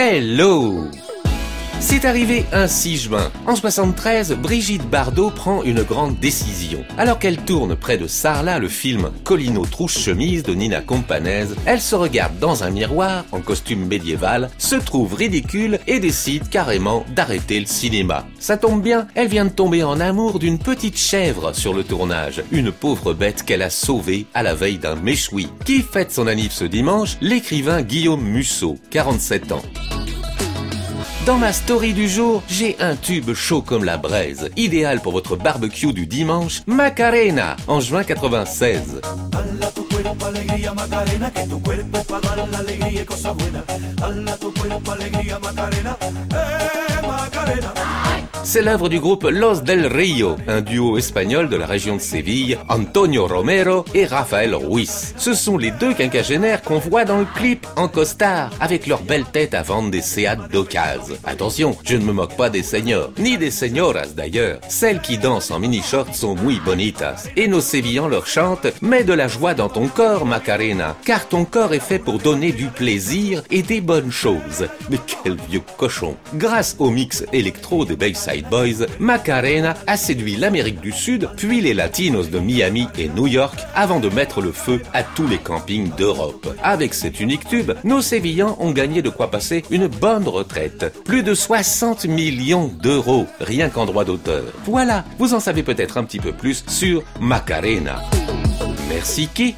Hello c'est arrivé un 6 juin. En 73, Brigitte Bardot prend une grande décision. Alors qu'elle tourne près de Sarlat le film Colino trouche chemise de Nina Companese, elle se regarde dans un miroir en costume médiéval, se trouve ridicule et décide carrément d'arrêter le cinéma. Ça tombe bien, elle vient de tomber en amour d'une petite chèvre sur le tournage, une pauvre bête qu'elle a sauvée à la veille d'un méchoui. Qui fête son anniversaire ce dimanche? L'écrivain Guillaume Musso, 47 ans. Dans ma story du jour, j'ai un tube chaud comme la braise, idéal pour votre barbecue du dimanche, Macarena, en juin 96. C'est l'œuvre du groupe Los del Rio, un duo espagnol de la région de Séville, Antonio Romero et Rafael Ruiz. Ce sont les deux quinquagénaires qu'on voit dans le clip en costard, avec leurs belles têtes à vendre des Seat d'occasion. Attention, je ne me moque pas des seigneurs, ni des señoras d'ailleurs. Celles qui dansent en mini-shorts sont muy bonitas. Et nos Sévillans leur chantent « Mets de la joie dans ton corps, Macarena, car ton corps est fait pour donner du plaisir et des bonnes choses. » Mais quel vieux cochon Grâce au mix électro des Bayside Boys, Macarena a séduit l'Amérique du Sud, puis les Latinos de Miami et New York, avant de mettre le feu à tous les campings d'Europe. Avec cet unique tube, nos Sévillans ont gagné de quoi passer une bonne retraite. Plus de 60 millions d'euros, rien qu'en droit d'auteur. Voilà, vous en savez peut-être un petit peu plus sur Macarena. Merci qui